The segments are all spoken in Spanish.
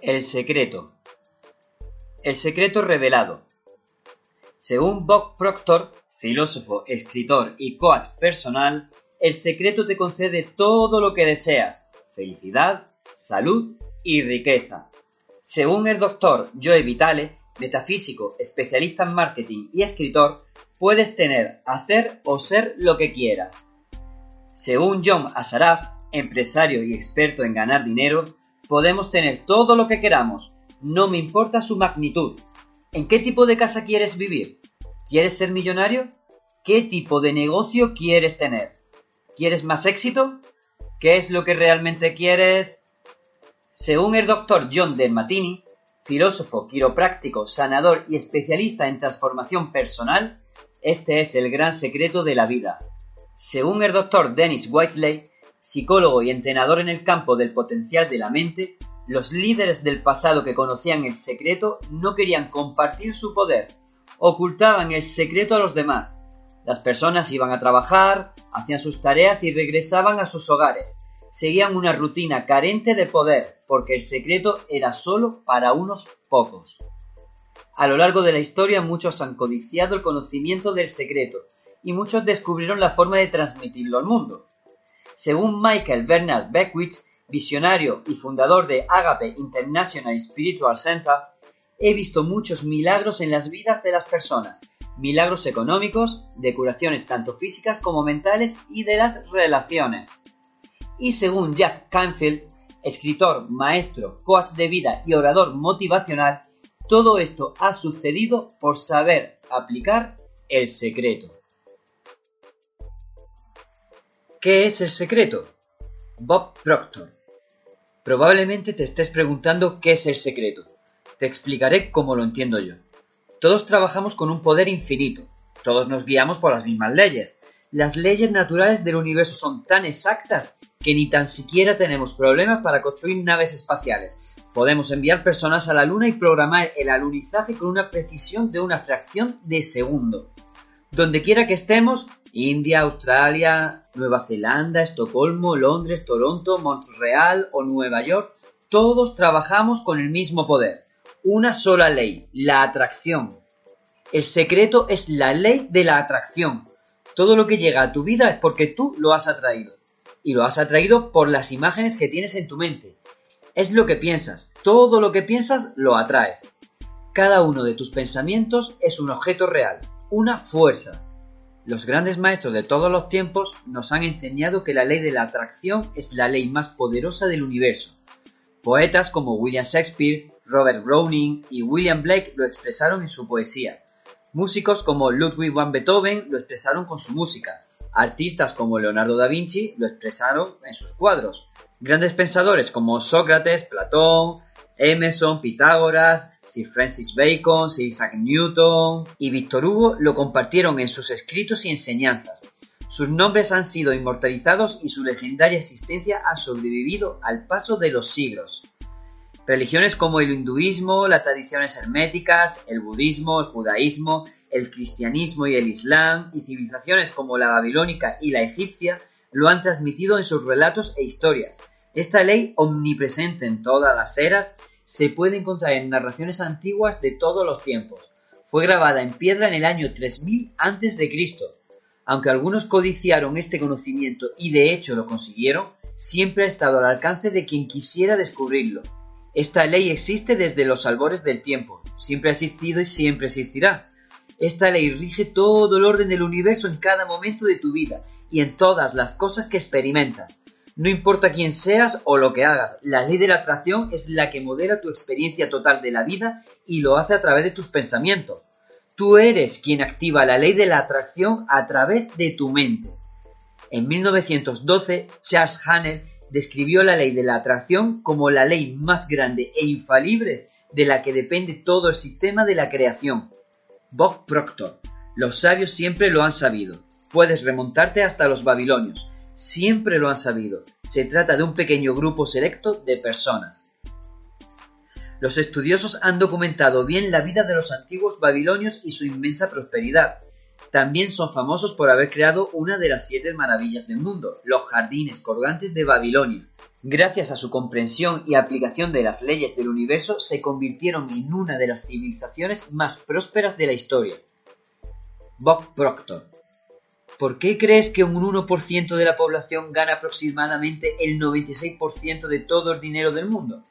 El secreto. El secreto revelado. Según Bob Proctor, filósofo, escritor y coach personal, el secreto te concede todo lo que deseas, felicidad, salud y riqueza. Según el doctor Joe Vitale, metafísico, especialista en marketing y escritor, puedes tener, hacer o ser lo que quieras. Según John Asaraf, empresario y experto en ganar dinero, Podemos tener todo lo que queramos, no me importa su magnitud. ¿En qué tipo de casa quieres vivir? ¿Quieres ser millonario? ¿Qué tipo de negocio quieres tener? ¿Quieres más éxito? ¿Qué es lo que realmente quieres? Según el doctor John de Matini, filósofo, quiropráctico, sanador y especialista en transformación personal, este es el gran secreto de la vida. Según el doctor Dennis Whiteley, psicólogo y entrenador en el campo del potencial de la mente, los líderes del pasado que conocían el secreto no querían compartir su poder, ocultaban el secreto a los demás. Las personas iban a trabajar, hacían sus tareas y regresaban a sus hogares. Seguían una rutina carente de poder, porque el secreto era solo para unos pocos. A lo largo de la historia muchos han codiciado el conocimiento del secreto, y muchos descubrieron la forma de transmitirlo al mundo. Según Michael Bernard Beckwith, visionario y fundador de Agape International Spiritual Center, he visto muchos milagros en las vidas de las personas, milagros económicos, de curaciones tanto físicas como mentales y de las relaciones. Y según Jack Canfield, escritor, maestro, coach de vida y orador motivacional, todo esto ha sucedido por saber aplicar el secreto. ¿Qué es el secreto? Bob Proctor. Probablemente te estés preguntando qué es el secreto. Te explicaré cómo lo entiendo yo. Todos trabajamos con un poder infinito. Todos nos guiamos por las mismas leyes. Las leyes naturales del universo son tan exactas que ni tan siquiera tenemos problemas para construir naves espaciales. Podemos enviar personas a la Luna y programar el alunizaje con una precisión de una fracción de segundo. Donde quiera que estemos, India, Australia, Nueva Zelanda, Estocolmo, Londres, Toronto, Montreal o Nueva York, todos trabajamos con el mismo poder. Una sola ley, la atracción. El secreto es la ley de la atracción. Todo lo que llega a tu vida es porque tú lo has atraído. Y lo has atraído por las imágenes que tienes en tu mente. Es lo que piensas. Todo lo que piensas lo atraes. Cada uno de tus pensamientos es un objeto real una fuerza. Los grandes maestros de todos los tiempos nos han enseñado que la ley de la atracción es la ley más poderosa del universo. Poetas como William Shakespeare, Robert Browning y William Blake lo expresaron en su poesía. Músicos como Ludwig van Beethoven lo expresaron con su música. Artistas como Leonardo da Vinci lo expresaron en sus cuadros. Grandes pensadores como Sócrates, Platón, Emerson, Pitágoras, Sir Francis Bacon, Sir Isaac Newton y Víctor Hugo lo compartieron en sus escritos y enseñanzas. Sus nombres han sido inmortalizados y su legendaria existencia ha sobrevivido al paso de los siglos. Religiones como el hinduismo, las tradiciones herméticas, el budismo, el judaísmo, el cristianismo y el islam, y civilizaciones como la babilónica y la egipcia, lo han transmitido en sus relatos e historias. Esta ley, omnipresente en todas las eras, se puede encontrar en narraciones antiguas de todos los tiempos. Fue grabada en piedra en el año 3000 a.C. Aunque algunos codiciaron este conocimiento y de hecho lo consiguieron, siempre ha estado al alcance de quien quisiera descubrirlo. Esta ley existe desde los albores del tiempo, siempre ha existido y siempre existirá. Esta ley rige todo el orden del universo en cada momento de tu vida y en todas las cosas que experimentas. No importa quién seas o lo que hagas, la ley de la atracción es la que modera tu experiencia total de la vida y lo hace a través de tus pensamientos. Tú eres quien activa la ley de la atracción a través de tu mente. En 1912, Charles Hanner describió la ley de la atracción como la ley más grande e infalible de la que depende todo el sistema de la creación. Bob Proctor. Los sabios siempre lo han sabido. Puedes remontarte hasta los babilonios. Siempre lo han sabido. Se trata de un pequeño grupo selecto de personas. Los estudiosos han documentado bien la vida de los antiguos babilonios y su inmensa prosperidad. También son famosos por haber creado una de las siete maravillas del mundo, los jardines colgantes de Babilonia. Gracias a su comprensión y aplicación de las leyes del universo, se convirtieron en una de las civilizaciones más prósperas de la historia. Bob Proctor. ¿Por qué crees que un 1% de la población gana aproximadamente el 96% de todo el dinero del mundo?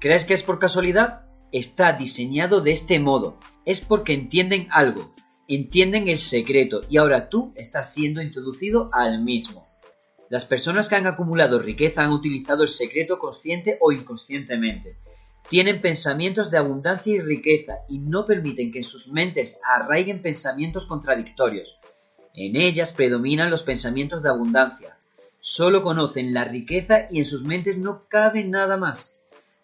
¿Crees que es por casualidad? Está diseñado de este modo. Es porque entienden algo, entienden el secreto y ahora tú estás siendo introducido al mismo. Las personas que han acumulado riqueza han utilizado el secreto consciente o inconscientemente. Tienen pensamientos de abundancia y riqueza y no permiten que en sus mentes arraiguen pensamientos contradictorios. En ellas predominan los pensamientos de abundancia. Solo conocen la riqueza y en sus mentes no cabe nada más.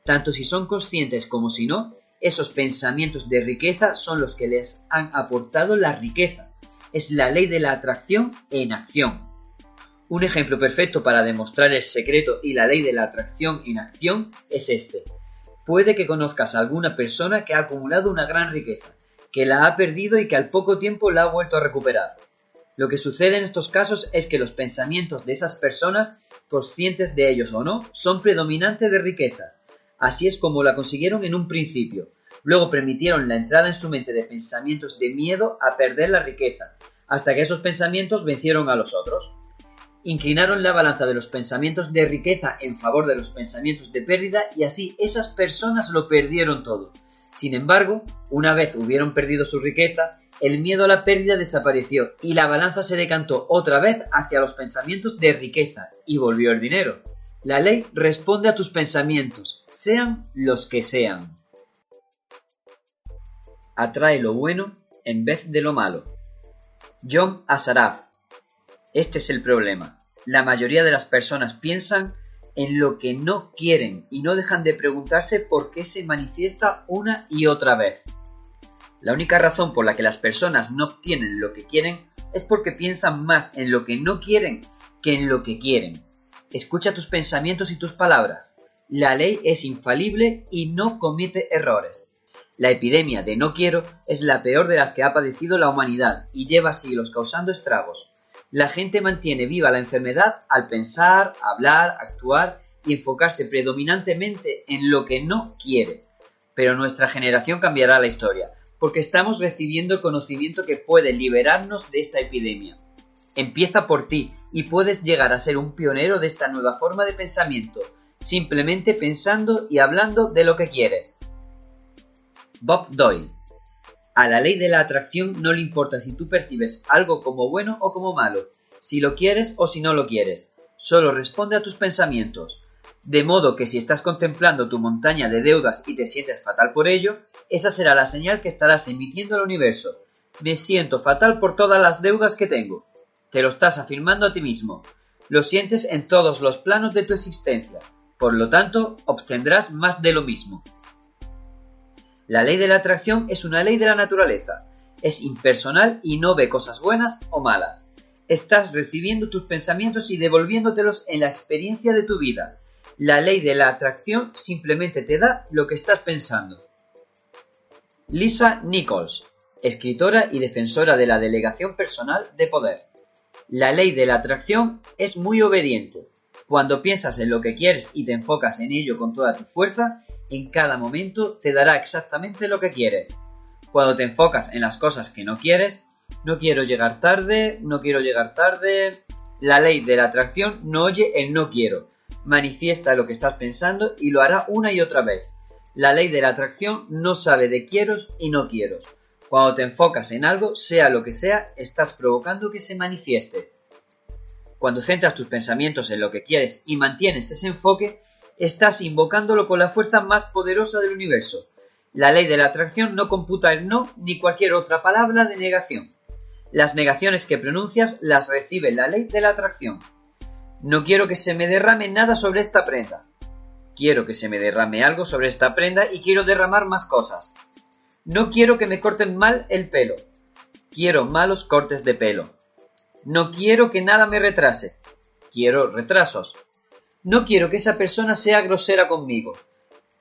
Tanto si son conscientes como si no, esos pensamientos de riqueza son los que les han aportado la riqueza. Es la ley de la atracción en acción. Un ejemplo perfecto para demostrar el secreto y la ley de la atracción en acción es este. Puede que conozcas a alguna persona que ha acumulado una gran riqueza, que la ha perdido y que al poco tiempo la ha vuelto a recuperar. Lo que sucede en estos casos es que los pensamientos de esas personas, conscientes de ellos o no, son predominantes de riqueza, Así es como la consiguieron en un principio. Luego permitieron la entrada en su mente de pensamientos de miedo a perder la riqueza, hasta que esos pensamientos vencieron a los otros. Inclinaron la balanza de los pensamientos de riqueza en favor de los pensamientos de pérdida y así esas personas lo perdieron todo. Sin embargo, una vez hubieron perdido su riqueza, el miedo a la pérdida desapareció y la balanza se decantó otra vez hacia los pensamientos de riqueza y volvió el dinero. La ley responde a tus pensamientos, sean los que sean. Atrae lo bueno en vez de lo malo. John Asaraf. Este es el problema. La mayoría de las personas piensan en lo que no quieren y no dejan de preguntarse por qué se manifiesta una y otra vez. La única razón por la que las personas no obtienen lo que quieren es porque piensan más en lo que no quieren que en lo que quieren. Escucha tus pensamientos y tus palabras. La ley es infalible y no comete errores. La epidemia de no quiero es la peor de las que ha padecido la humanidad y lleva siglos causando estragos. La gente mantiene viva la enfermedad al pensar, hablar, actuar y enfocarse predominantemente en lo que no quiere. Pero nuestra generación cambiará la historia, porque estamos recibiendo el conocimiento que puede liberarnos de esta epidemia. Empieza por ti y puedes llegar a ser un pionero de esta nueva forma de pensamiento, simplemente pensando y hablando de lo que quieres. Bob Doyle. A la ley de la atracción no le importa si tú percibes algo como bueno o como malo, si lo quieres o si no lo quieres, solo responde a tus pensamientos. De modo que si estás contemplando tu montaña de deudas y te sientes fatal por ello, esa será la señal que estarás emitiendo al universo. Me siento fatal por todas las deudas que tengo. Te lo estás afirmando a ti mismo. Lo sientes en todos los planos de tu existencia. Por lo tanto, obtendrás más de lo mismo. La ley de la atracción es una ley de la naturaleza. Es impersonal y no ve cosas buenas o malas. Estás recibiendo tus pensamientos y devolviéndotelos en la experiencia de tu vida. La ley de la atracción simplemente te da lo que estás pensando. Lisa Nichols, escritora y defensora de la delegación personal de poder. La ley de la atracción es muy obediente. Cuando piensas en lo que quieres y te enfocas en ello con toda tu fuerza, en cada momento te dará exactamente lo que quieres. Cuando te enfocas en las cosas que no quieres, no quiero llegar tarde, no quiero llegar tarde. La ley de la atracción no oye el no quiero. Manifiesta lo que estás pensando y lo hará una y otra vez. La ley de la atracción no sabe de quieros y no quieros. Cuando te enfocas en algo, sea lo que sea, estás provocando que se manifieste. Cuando centras tus pensamientos en lo que quieres y mantienes ese enfoque, estás invocándolo con la fuerza más poderosa del universo. La ley de la atracción no computa el no ni cualquier otra palabra de negación. Las negaciones que pronuncias las recibe la ley de la atracción. No quiero que se me derrame nada sobre esta prenda. Quiero que se me derrame algo sobre esta prenda y quiero derramar más cosas. No quiero que me corten mal el pelo. Quiero malos cortes de pelo. No quiero que nada me retrase. Quiero retrasos. No quiero que esa persona sea grosera conmigo.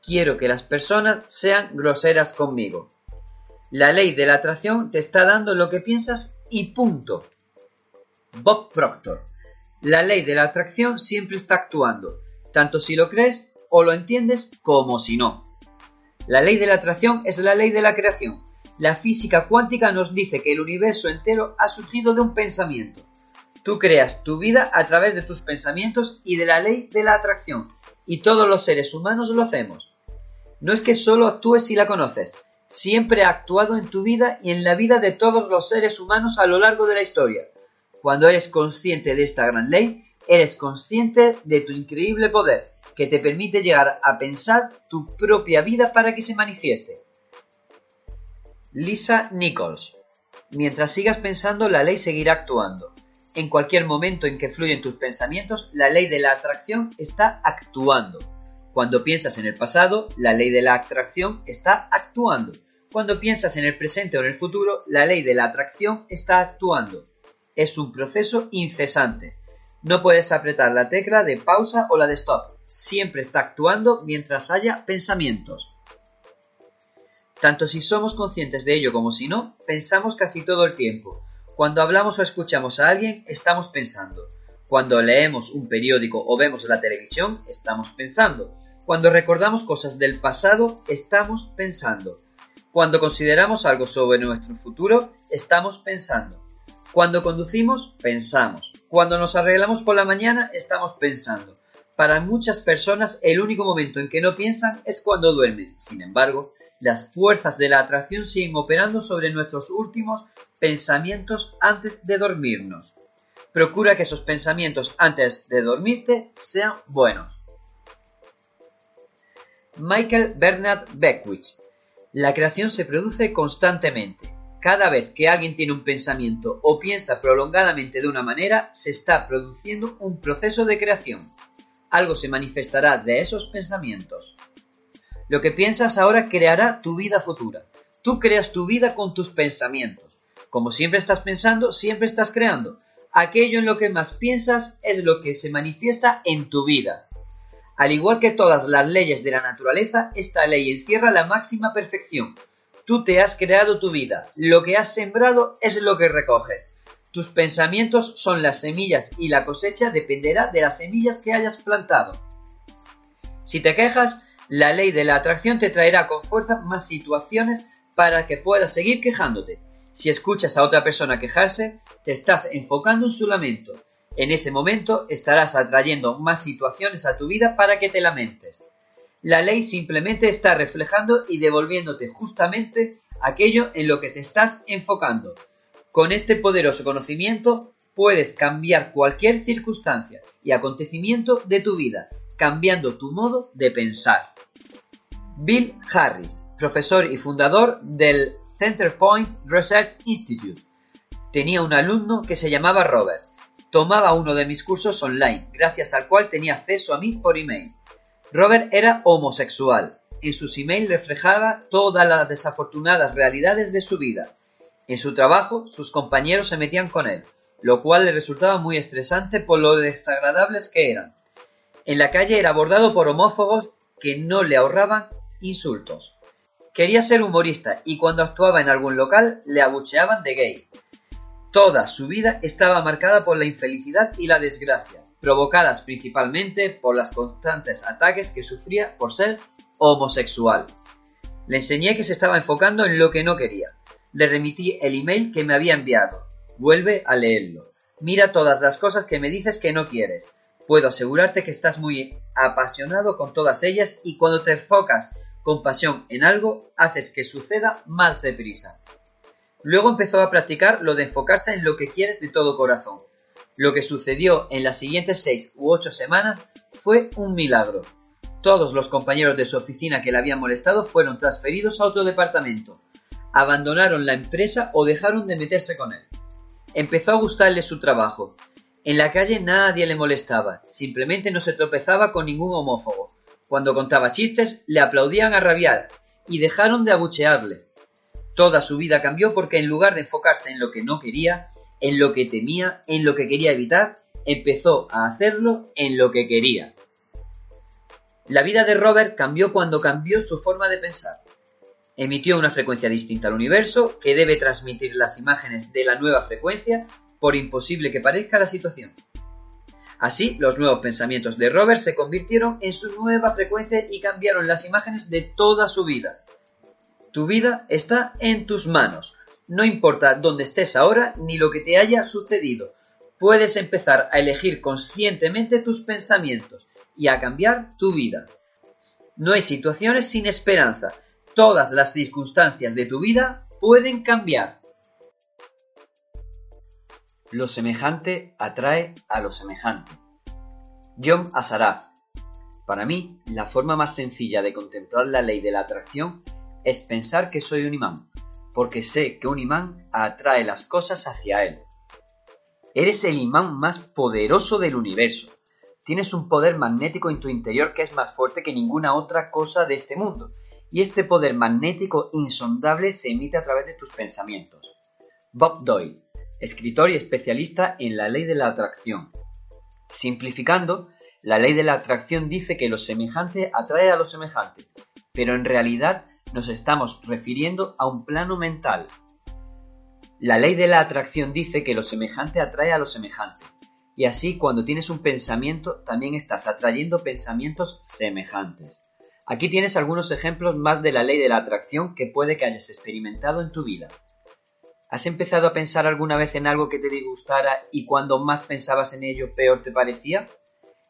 Quiero que las personas sean groseras conmigo. La ley de la atracción te está dando lo que piensas y punto. Bob Proctor. La ley de la atracción siempre está actuando, tanto si lo crees o lo entiendes como si no. La ley de la atracción es la ley de la creación. La física cuántica nos dice que el universo entero ha surgido de un pensamiento. Tú creas tu vida a través de tus pensamientos y de la ley de la atracción, y todos los seres humanos lo hacemos. No es que solo actúes si la conoces, siempre ha actuado en tu vida y en la vida de todos los seres humanos a lo largo de la historia. Cuando eres consciente de esta gran ley, eres consciente de tu increíble poder, que te permite llegar a pensar tu propia vida para que se manifieste. Lisa Nichols. Mientras sigas pensando, la ley seguirá actuando. En cualquier momento en que fluyen tus pensamientos, la ley de la atracción está actuando. Cuando piensas en el pasado, la ley de la atracción está actuando. Cuando piensas en el presente o en el futuro, la ley de la atracción está actuando. Es un proceso incesante. No puedes apretar la tecla de pausa o la de stop. Siempre está actuando mientras haya pensamientos. Tanto si somos conscientes de ello como si no, pensamos casi todo el tiempo. Cuando hablamos o escuchamos a alguien, estamos pensando. Cuando leemos un periódico o vemos la televisión, estamos pensando. Cuando recordamos cosas del pasado, estamos pensando. Cuando consideramos algo sobre nuestro futuro, estamos pensando. Cuando conducimos, pensamos. Cuando nos arreglamos por la mañana, estamos pensando. Para muchas personas, el único momento en que no piensan es cuando duermen. Sin embargo, las fuerzas de la atracción siguen operando sobre nuestros últimos pensamientos antes de dormirnos. Procura que esos pensamientos antes de dormirte sean buenos. Michael Bernard Beckwith. La creación se produce constantemente. Cada vez que alguien tiene un pensamiento o piensa prolongadamente de una manera, se está produciendo un proceso de creación. Algo se manifestará de esos pensamientos. Lo que piensas ahora creará tu vida futura. Tú creas tu vida con tus pensamientos. Como siempre estás pensando, siempre estás creando. Aquello en lo que más piensas es lo que se manifiesta en tu vida. Al igual que todas las leyes de la naturaleza, esta ley encierra la máxima perfección. Tú te has creado tu vida. Lo que has sembrado es lo que recoges. Tus pensamientos son las semillas y la cosecha dependerá de las semillas que hayas plantado. Si te quejas, la ley de la atracción te traerá con fuerza más situaciones para que puedas seguir quejándote. Si escuchas a otra persona quejarse, te estás enfocando en su lamento. En ese momento estarás atrayendo más situaciones a tu vida para que te lamentes. La ley simplemente está reflejando y devolviéndote justamente aquello en lo que te estás enfocando. Con este poderoso conocimiento puedes cambiar cualquier circunstancia y acontecimiento de tu vida, cambiando tu modo de pensar. Bill Harris, profesor y fundador del Centerpoint Research Institute. Tenía un alumno que se llamaba Robert. Tomaba uno de mis cursos online, gracias al cual tenía acceso a mí por email. Robert era homosexual. En sus emails reflejaba todas las desafortunadas realidades de su vida. En su trabajo, sus compañeros se metían con él, lo cual le resultaba muy estresante por lo desagradables que eran. En la calle era abordado por homófobos que no le ahorraban insultos. Quería ser humorista y cuando actuaba en algún local le abucheaban de gay. Toda su vida estaba marcada por la infelicidad y la desgracia, provocadas principalmente por los constantes ataques que sufría por ser homosexual. Le enseñé que se estaba enfocando en lo que no quería. Le remití el email que me había enviado. Vuelve a leerlo. Mira todas las cosas que me dices que no quieres. Puedo asegurarte que estás muy apasionado con todas ellas y cuando te enfocas con pasión en algo, haces que suceda más deprisa. Luego empezó a practicar lo de enfocarse en lo que quieres de todo corazón. Lo que sucedió en las siguientes seis u ocho semanas fue un milagro. Todos los compañeros de su oficina que le habían molestado fueron transferidos a otro departamento. Abandonaron la empresa o dejaron de meterse con él. Empezó a gustarle su trabajo. En la calle nadie le molestaba, simplemente no se tropezaba con ningún homófobo. Cuando contaba chistes, le aplaudían a rabiar y dejaron de abuchearle. Toda su vida cambió porque en lugar de enfocarse en lo que no quería, en lo que temía, en lo que quería evitar, empezó a hacerlo en lo que quería. La vida de Robert cambió cuando cambió su forma de pensar. Emitió una frecuencia distinta al universo que debe transmitir las imágenes de la nueva frecuencia por imposible que parezca la situación. Así, los nuevos pensamientos de Robert se convirtieron en su nueva frecuencia y cambiaron las imágenes de toda su vida. Tu vida está en tus manos. No importa dónde estés ahora ni lo que te haya sucedido. Puedes empezar a elegir conscientemente tus pensamientos y a cambiar tu vida. No hay situaciones sin esperanza. Todas las circunstancias de tu vida pueden cambiar. Lo semejante atrae a lo semejante. John Asaraf. Para mí, la forma más sencilla de contemplar la ley de la atracción es pensar que soy un imán, porque sé que un imán atrae las cosas hacia él. Eres el imán más poderoso del universo. Tienes un poder magnético en tu interior que es más fuerte que ninguna otra cosa de este mundo, y este poder magnético insondable se emite a través de tus pensamientos. Bob Doyle, escritor y especialista en la ley de la atracción. Simplificando, la ley de la atracción dice que lo semejante atrae a lo semejante, pero en realidad nos estamos refiriendo a un plano mental. La ley de la atracción dice que lo semejante atrae a lo semejante, y así cuando tienes un pensamiento también estás atrayendo pensamientos semejantes. Aquí tienes algunos ejemplos más de la ley de la atracción que puede que hayas experimentado en tu vida. ¿Has empezado a pensar alguna vez en algo que te disgustara y cuando más pensabas en ello peor te parecía?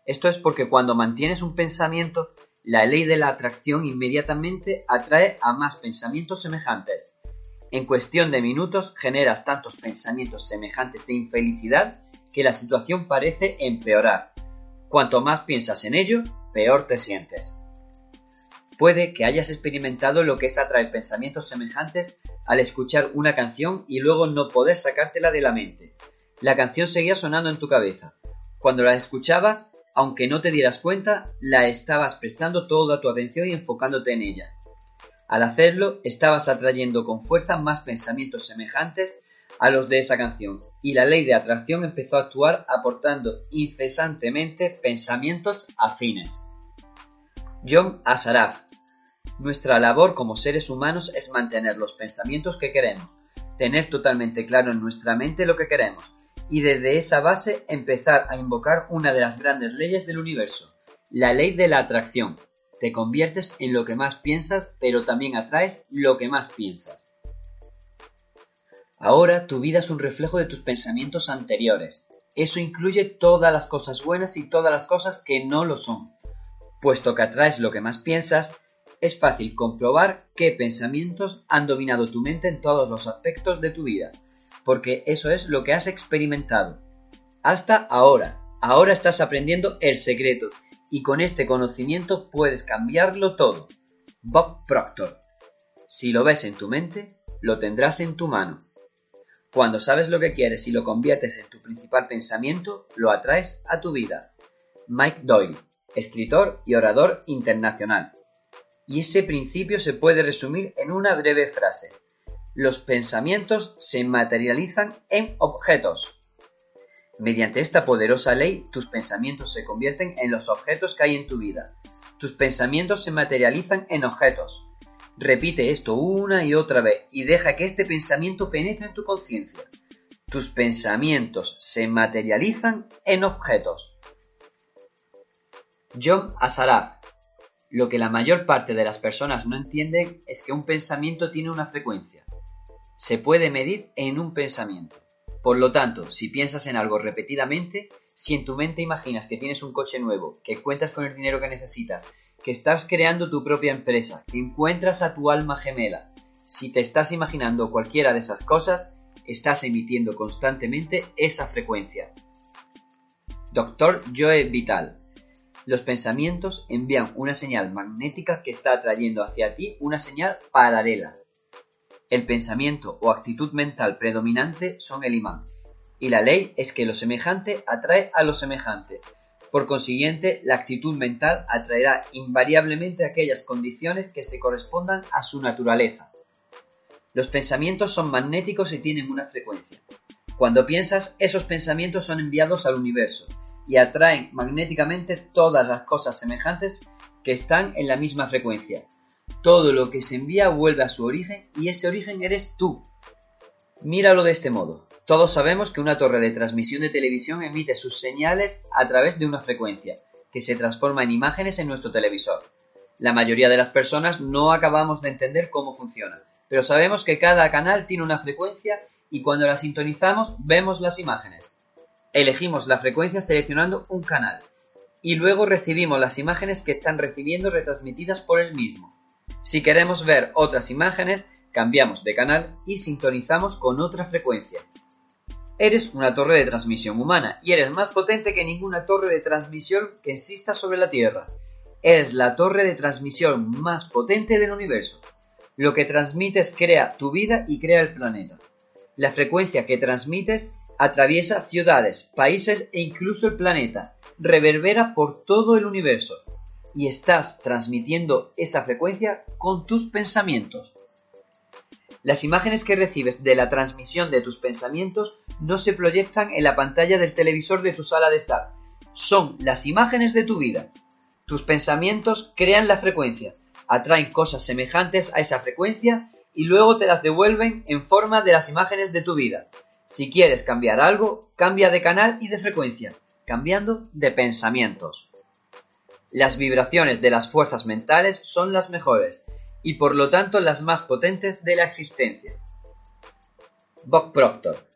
Esto es porque cuando mantienes un pensamiento la ley de la atracción inmediatamente atrae a más pensamientos semejantes. En cuestión de minutos generas tantos pensamientos semejantes de infelicidad que la situación parece empeorar. Cuanto más piensas en ello, peor te sientes. Puede que hayas experimentado lo que es atraer pensamientos semejantes al escuchar una canción y luego no poder sacártela de la mente. La canción seguía sonando en tu cabeza. Cuando la escuchabas, aunque no te dieras cuenta, la estabas prestando toda tu atención y enfocándote en ella. Al hacerlo, estabas atrayendo con fuerza más pensamientos semejantes a los de esa canción, y la ley de atracción empezó a actuar aportando incesantemente pensamientos afines. John Asaraf. Nuestra labor como seres humanos es mantener los pensamientos que queremos, tener totalmente claro en nuestra mente lo que queremos, y desde esa base empezar a invocar una de las grandes leyes del universo, la ley de la atracción. Te conviertes en lo que más piensas, pero también atraes lo que más piensas. Ahora tu vida es un reflejo de tus pensamientos anteriores. Eso incluye todas las cosas buenas y todas las cosas que no lo son. Puesto que atraes lo que más piensas, es fácil comprobar qué pensamientos han dominado tu mente en todos los aspectos de tu vida porque eso es lo que has experimentado. Hasta ahora, ahora estás aprendiendo el secreto y con este conocimiento puedes cambiarlo todo. Bob Proctor. Si lo ves en tu mente, lo tendrás en tu mano. Cuando sabes lo que quieres y lo conviertes en tu principal pensamiento, lo atraes a tu vida. Mike Doyle, escritor y orador internacional. Y ese principio se puede resumir en una breve frase los pensamientos se materializan en objetos. Mediante esta poderosa ley, tus pensamientos se convierten en los objetos que hay en tu vida. Tus pensamientos se materializan en objetos. Repite esto una y otra vez y deja que este pensamiento penetre en tu conciencia. Tus pensamientos se materializan en objetos. John Asaraf. Lo que la mayor parte de las personas no entienden es que un pensamiento tiene una frecuencia se puede medir en un pensamiento. Por lo tanto, si piensas en algo repetidamente, si en tu mente imaginas que tienes un coche nuevo, que cuentas con el dinero que necesitas, que estás creando tu propia empresa, que encuentras a tu alma gemela, si te estás imaginando cualquiera de esas cosas, estás emitiendo constantemente esa frecuencia. Doctor Joe Vital. Los pensamientos envían una señal magnética que está atrayendo hacia ti una señal paralela, el pensamiento o actitud mental predominante son el imán, Y la ley es que lo semejante atrae a lo semejante. Por consiguiente, la actitud mental atraerá invariablemente aquellas condiciones que se correspondan a su naturaleza. Los pensamientos son magnéticos y tienen una frecuencia. Cuando piensas, esos pensamientos son enviados al universo y atraen magnéticamente todas las cosas semejantes que están en la misma frecuencia. Todo lo que se envía vuelve a su origen y ese origen eres tú. Míralo de este modo. Todos sabemos que una torre de transmisión de televisión emite sus señales a través de una frecuencia, que se transforma en imágenes en nuestro televisor. La mayoría de las personas no acabamos de entender cómo funciona, pero sabemos que cada canal tiene una frecuencia y cuando la sintonizamos vemos las imágenes. Elegimos la frecuencia seleccionando un canal y luego recibimos las imágenes que están recibiendo retransmitidas por el mismo. Si queremos ver otras imágenes, cambiamos de canal y sintonizamos con otra frecuencia. Eres una torre de transmisión humana y eres más potente que ninguna torre de transmisión que exista sobre la Tierra. Eres la torre de transmisión más potente del universo. Lo que transmites crea tu vida y crea el planeta. La frecuencia que transmites atraviesa ciudades, países e incluso el planeta, reverbera por todo el universo y estás transmitiendo esa frecuencia con tus pensamientos. Las imágenes que recibes de la transmisión de tus pensamientos no se proyectan en la pantalla del televisor de tu sala de estar, son las imágenes de tu vida. Tus pensamientos crean la frecuencia, atraen cosas semejantes a esa frecuencia y luego te las devuelven en forma de las imágenes de tu vida. Si quieres cambiar algo, cambia de canal y de frecuencia, cambiando de pensamientos. Las vibraciones de las fuerzas mentales son las mejores y por lo tanto las más potentes de la existencia. Bob Proctor.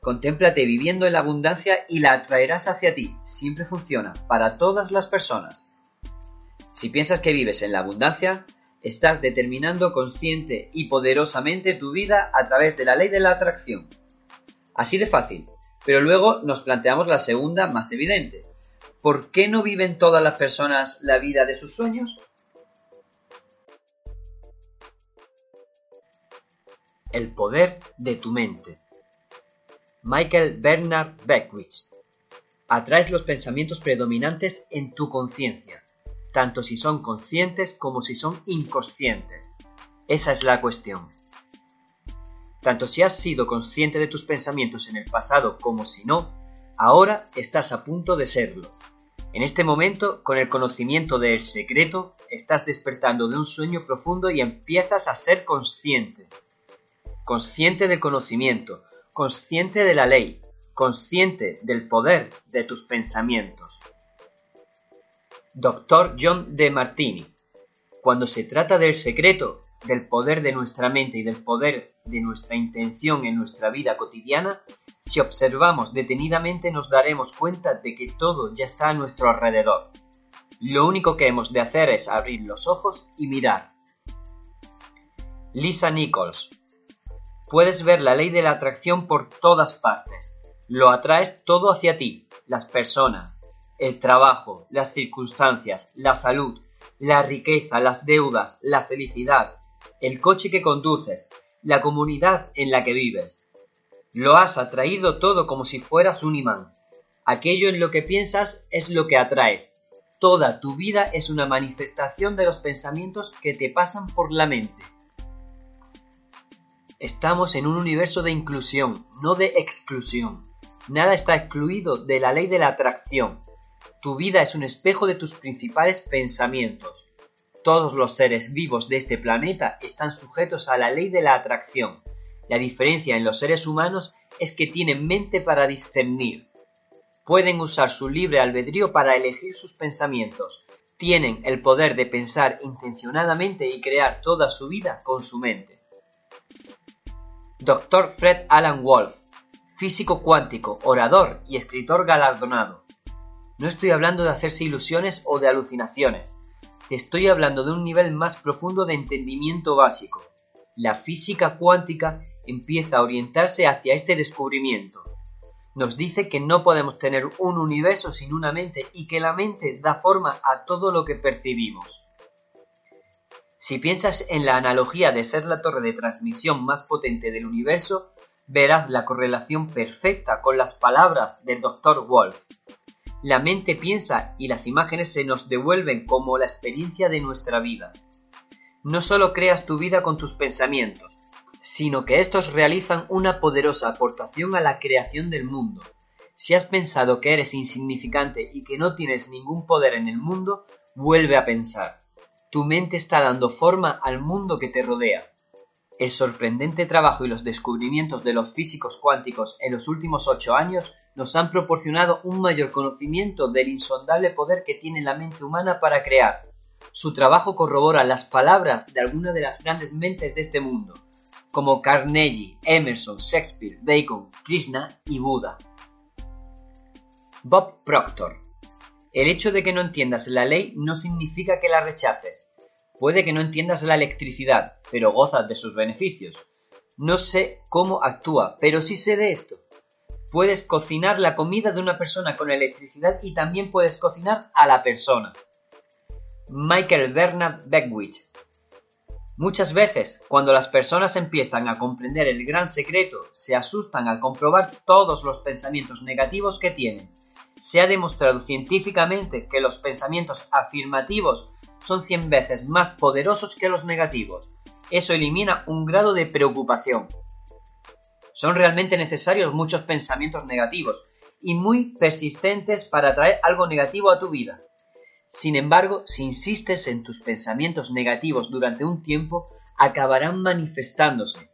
Contémplate viviendo en la abundancia y la atraerás hacia ti. Siempre funciona para todas las personas. Si piensas que vives en la abundancia, estás determinando consciente y poderosamente tu vida a través de la ley de la atracción. Así de fácil. Pero luego nos planteamos la segunda más evidente. ¿Por qué no viven todas las personas la vida de sus sueños? El poder de tu mente. Michael Bernard Beckwith. Atraes los pensamientos predominantes en tu conciencia tanto si son conscientes como si son inconscientes. Esa es la cuestión. Tanto si has sido consciente de tus pensamientos en el pasado como si no, ahora estás a punto de serlo. En este momento, con el conocimiento del secreto, estás despertando de un sueño profundo y empiezas a ser consciente. Consciente del conocimiento, consciente de la ley, consciente del poder de tus pensamientos. Dr. John de Martini. Cuando se trata del secreto, del poder de nuestra mente y del poder de nuestra intención en nuestra vida cotidiana, si observamos detenidamente nos daremos cuenta de que todo ya está a nuestro alrededor. Lo único que hemos de hacer es abrir los ojos y mirar. Lisa Nichols. Puedes ver la ley de la atracción por todas partes. Lo atraes todo hacia ti, las personas, el trabajo, las circunstancias, la salud, la riqueza, las deudas, la felicidad, el coche que conduces, la comunidad en la que vives. Lo has atraído todo como si fueras un imán. Aquello en lo que piensas es lo que atraes. Toda tu vida es una manifestación de los pensamientos que te pasan por la mente. Estamos en un universo de inclusión, no de exclusión. Nada está excluido de la ley de la atracción. Tu vida es un espejo de tus principales pensamientos. Todos los seres vivos de este planeta están sujetos a la ley de la atracción. La diferencia en los seres humanos es que tienen mente para discernir. Pueden usar su libre albedrío para elegir sus pensamientos. Tienen el poder de pensar intencionadamente y crear toda su vida con su mente. Dr. Fred Alan Wolf, físico cuántico, orador y escritor galardonado. No estoy hablando de hacerse ilusiones o de alucinaciones. Estoy hablando de un nivel más profundo de entendimiento básico. La física cuántica empieza a orientarse hacia este descubrimiento. Nos dice que no podemos tener un universo sin una mente y que la mente da forma a todo lo que percibimos. Si piensas en la analogía de ser la torre de transmisión más potente del universo, verás la correlación perfecta con las palabras del Dr. Wolf. La mente piensa y las imágenes se nos devuelven como la experiencia de nuestra vida. No solo creas tu vida con tus pensamientos, sino que estos realizan una poderosa aportación a la creación del mundo. Si has pensado que eres insignificante y que no tienes ningún poder en el mundo, vuelve a pensar. Tu mente está dando forma al mundo que te rodea. El sorprendente trabajo y los descubrimientos de los físicos cuánticos en los últimos ocho años nos han proporcionado un mayor conocimiento del insondable poder que tiene la mente humana para crear. Su trabajo corrobora las palabras de algunas de las grandes mentes de este mundo, como Carnegie, Emerson, Shakespeare, Bacon, Krishna y Buda. Bob Proctor. El hecho de que no entiendas la ley no significa que la rechaces. Puede que no entiendas la electricidad, pero gozas de sus beneficios. No sé cómo actúa, pero sí sé de esto. Puedes cocinar la comida de una persona con electricidad y también puedes cocinar a la persona. Michael Bernard Beckwith. Muchas veces, cuando las personas empiezan a comprender el gran secreto, se asustan al comprobar todos los pensamientos negativos que tienen. Se ha demostrado científicamente que los pensamientos afirmativos son 100 veces más poderosos que los negativos. Eso elimina un grado de preocupación. Son realmente necesarios muchos pensamientos negativos y muy persistentes para atraer algo negativo a tu vida. Sin embargo, si insistes en tus pensamientos negativos durante un tiempo, acabarán manifestándose.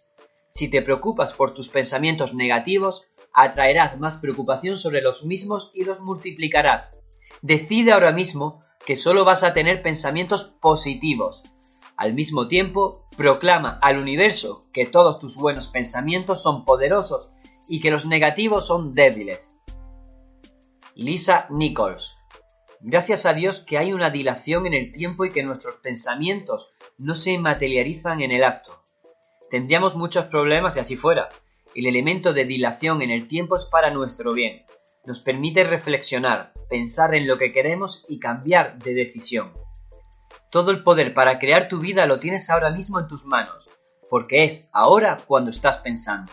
Si te preocupas por tus pensamientos negativos, atraerás más preocupación sobre los mismos y los multiplicarás. Decide ahora mismo que solo vas a tener pensamientos positivos. Al mismo tiempo, proclama al universo que todos tus buenos pensamientos son poderosos y que los negativos son débiles. Lisa Nichols Gracias a Dios que hay una dilación en el tiempo y que nuestros pensamientos no se materializan en el acto. Tendríamos muchos problemas si así fuera. El elemento de dilación en el tiempo es para nuestro bien nos permite reflexionar, pensar en lo que queremos y cambiar de decisión. Todo el poder para crear tu vida lo tienes ahora mismo en tus manos, porque es ahora cuando estás pensando.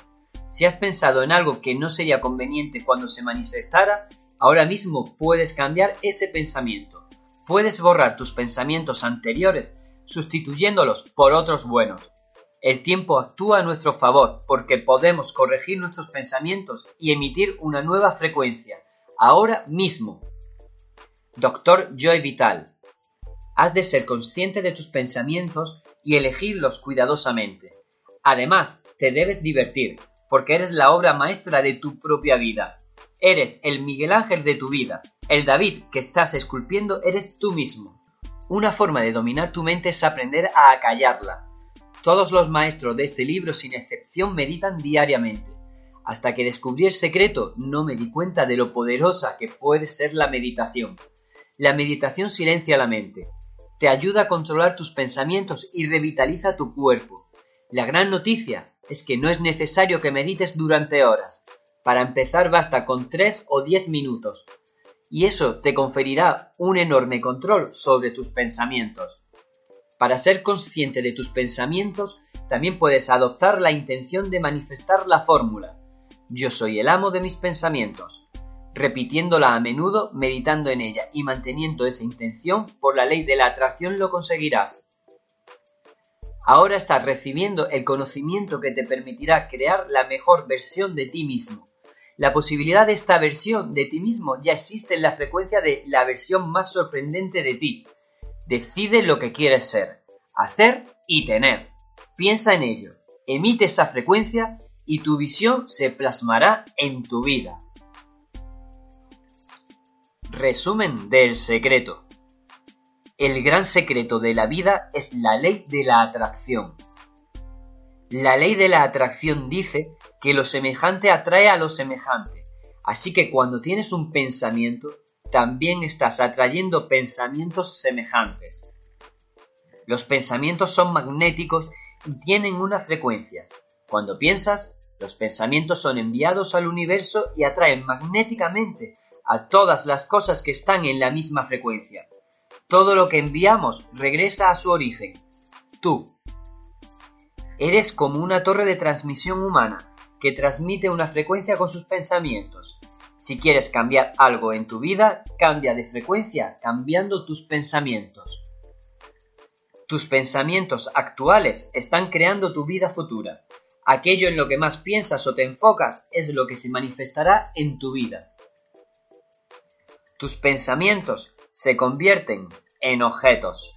Si has pensado en algo que no sería conveniente cuando se manifestara, ahora mismo puedes cambiar ese pensamiento. Puedes borrar tus pensamientos anteriores sustituyéndolos por otros buenos. El tiempo actúa a nuestro favor porque podemos corregir nuestros pensamientos y emitir una nueva frecuencia, ahora mismo. Doctor Joy Vital. Has de ser consciente de tus pensamientos y elegirlos cuidadosamente. Además, te debes divertir, porque eres la obra maestra de tu propia vida. Eres el Miguel Ángel de tu vida. El David que estás esculpiendo eres tú mismo. Una forma de dominar tu mente es aprender a acallarla, todos los maestros de este libro sin excepción meditan diariamente. Hasta que descubrí el secreto no me di cuenta de lo poderosa que puede ser la meditación. La meditación silencia la mente, te ayuda a controlar tus pensamientos y revitaliza tu cuerpo. La gran noticia es que no es necesario que medites durante horas. Para empezar basta con 3 o 10 minutos. Y eso te conferirá un enorme control sobre tus pensamientos. Para ser consciente de tus pensamientos, también puedes adoptar la intención de manifestar la fórmula. Yo soy el amo de mis pensamientos. Repitiéndola a menudo, meditando en ella y manteniendo esa intención, por la ley de la atracción lo conseguirás. Ahora estás recibiendo el conocimiento que te permitirá crear la mejor versión de ti mismo. La posibilidad de esta versión de ti mismo ya existe en la frecuencia de la versión más sorprendente de ti, Decide lo que quieres ser, hacer y tener. Piensa en ello, emite esa frecuencia y tu visión se plasmará en tu vida. Resumen del secreto. El gran secreto de la vida es la ley de la atracción. La ley de la atracción dice que lo semejante atrae a lo semejante. Así que cuando tienes un pensamiento, también estás atrayendo pensamientos semejantes. Los pensamientos son magnéticos y tienen una frecuencia. Cuando piensas, los pensamientos son enviados al universo y atraen magnéticamente a todas las cosas que están en la misma frecuencia. Todo lo que enviamos regresa a su origen. Tú. Eres como una torre de transmisión humana que transmite una frecuencia con sus pensamientos. Si quieres cambiar algo en tu vida, cambia de frecuencia cambiando tus pensamientos. Tus pensamientos actuales están creando tu vida futura. Aquello en lo que más piensas o te enfocas es lo que se manifestará en tu vida. Tus pensamientos se convierten en objetos.